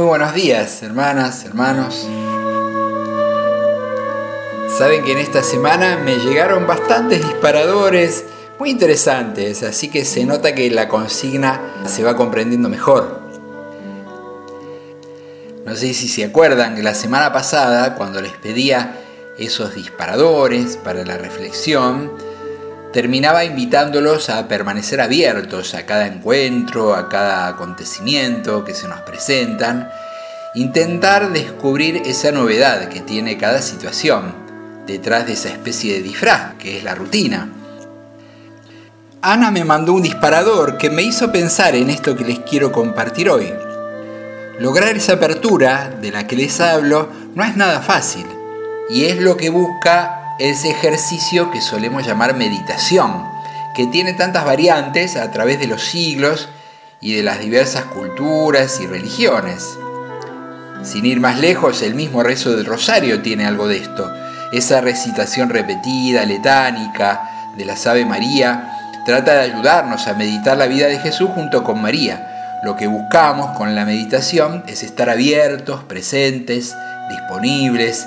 Muy buenos días, hermanas, hermanos. Saben que en esta semana me llegaron bastantes disparadores muy interesantes, así que se nota que la consigna se va comprendiendo mejor. No sé si se acuerdan que la semana pasada, cuando les pedía esos disparadores para la reflexión, terminaba invitándolos a permanecer abiertos a cada encuentro, a cada acontecimiento que se nos presentan, intentar descubrir esa novedad que tiene cada situación detrás de esa especie de disfraz que es la rutina. Ana me mandó un disparador que me hizo pensar en esto que les quiero compartir hoy. Lograr esa apertura de la que les hablo no es nada fácil y es lo que busca ese ejercicio que solemos llamar meditación, que tiene tantas variantes a través de los siglos y de las diversas culturas y religiones. Sin ir más lejos, el mismo rezo del rosario tiene algo de esto. Esa recitación repetida, letánica, de la Ave María, trata de ayudarnos a meditar la vida de Jesús junto con María. Lo que buscamos con la meditación es estar abiertos, presentes, disponibles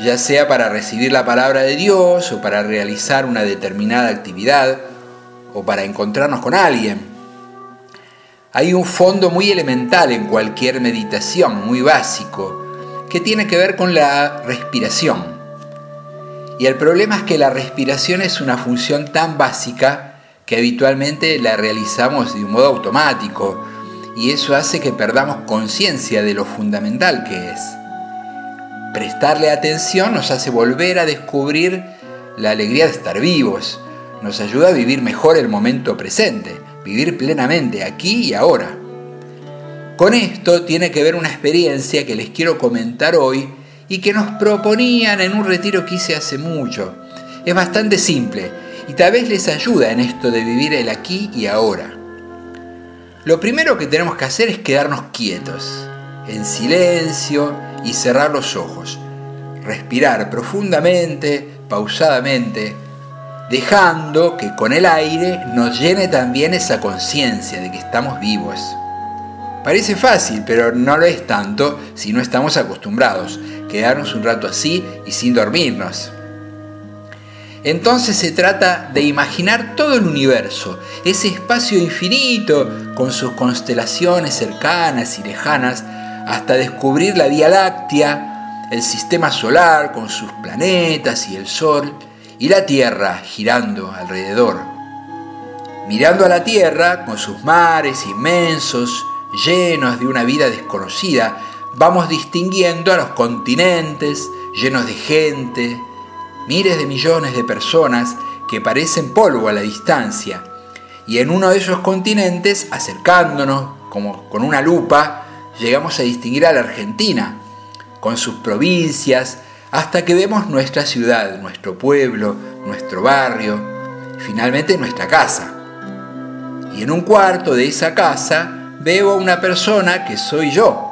ya sea para recibir la palabra de Dios o para realizar una determinada actividad o para encontrarnos con alguien. Hay un fondo muy elemental en cualquier meditación, muy básico, que tiene que ver con la respiración. Y el problema es que la respiración es una función tan básica que habitualmente la realizamos de un modo automático y eso hace que perdamos conciencia de lo fundamental que es. Prestarle atención nos hace volver a descubrir la alegría de estar vivos, nos ayuda a vivir mejor el momento presente, vivir plenamente aquí y ahora. Con esto tiene que ver una experiencia que les quiero comentar hoy y que nos proponían en un retiro que hice hace mucho. Es bastante simple y tal vez les ayuda en esto de vivir el aquí y ahora. Lo primero que tenemos que hacer es quedarnos quietos, en silencio, y cerrar los ojos. Respirar profundamente, pausadamente, dejando que con el aire nos llene también esa conciencia de que estamos vivos. Parece fácil, pero no lo es tanto si no estamos acostumbrados. Quedarnos un rato así y sin dormirnos. Entonces se trata de imaginar todo el universo, ese espacio infinito con sus constelaciones cercanas y lejanas, hasta descubrir la Vía Láctea, el sistema solar con sus planetas y el Sol, y la Tierra girando alrededor. Mirando a la Tierra, con sus mares inmensos, llenos de una vida desconocida, vamos distinguiendo a los continentes llenos de gente, miles de millones de personas que parecen polvo a la distancia, y en uno de esos continentes, acercándonos como con una lupa, llegamos a distinguir a la Argentina, con sus provincias, hasta que vemos nuestra ciudad, nuestro pueblo, nuestro barrio, finalmente nuestra casa. Y en un cuarto de esa casa veo a una persona que soy yo,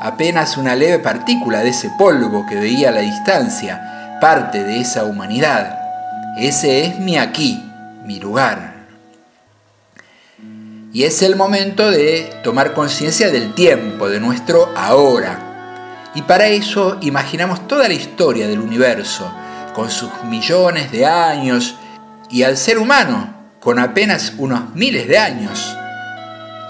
apenas una leve partícula de ese polvo que veía a la distancia, parte de esa humanidad. Ese es mi aquí, mi lugar. Y es el momento de tomar conciencia del tiempo, de nuestro ahora. Y para eso imaginamos toda la historia del universo, con sus millones de años, y al ser humano, con apenas unos miles de años.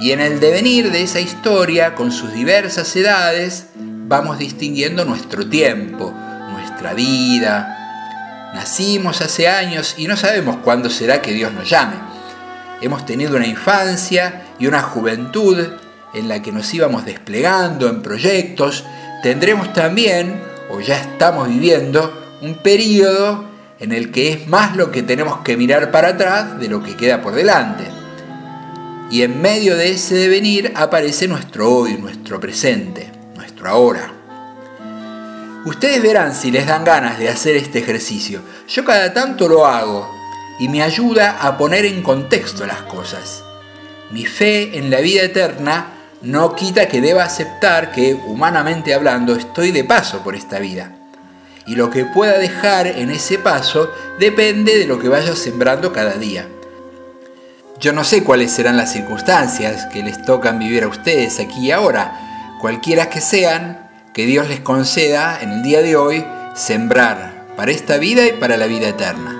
Y en el devenir de esa historia, con sus diversas edades, vamos distinguiendo nuestro tiempo, nuestra vida. Nacimos hace años y no sabemos cuándo será que Dios nos llame hemos tenido una infancia y una juventud en la que nos íbamos desplegando en proyectos, tendremos también, o ya estamos viviendo, un periodo en el que es más lo que tenemos que mirar para atrás de lo que queda por delante. Y en medio de ese devenir aparece nuestro hoy, nuestro presente, nuestro ahora. Ustedes verán si les dan ganas de hacer este ejercicio. Yo cada tanto lo hago y me ayuda a poner en contexto las cosas. Mi fe en la vida eterna no quita que deba aceptar que, humanamente hablando, estoy de paso por esta vida. Y lo que pueda dejar en ese paso depende de lo que vaya sembrando cada día. Yo no sé cuáles serán las circunstancias que les tocan vivir a ustedes aquí y ahora, cualquiera que sean, que Dios les conceda en el día de hoy sembrar para esta vida y para la vida eterna.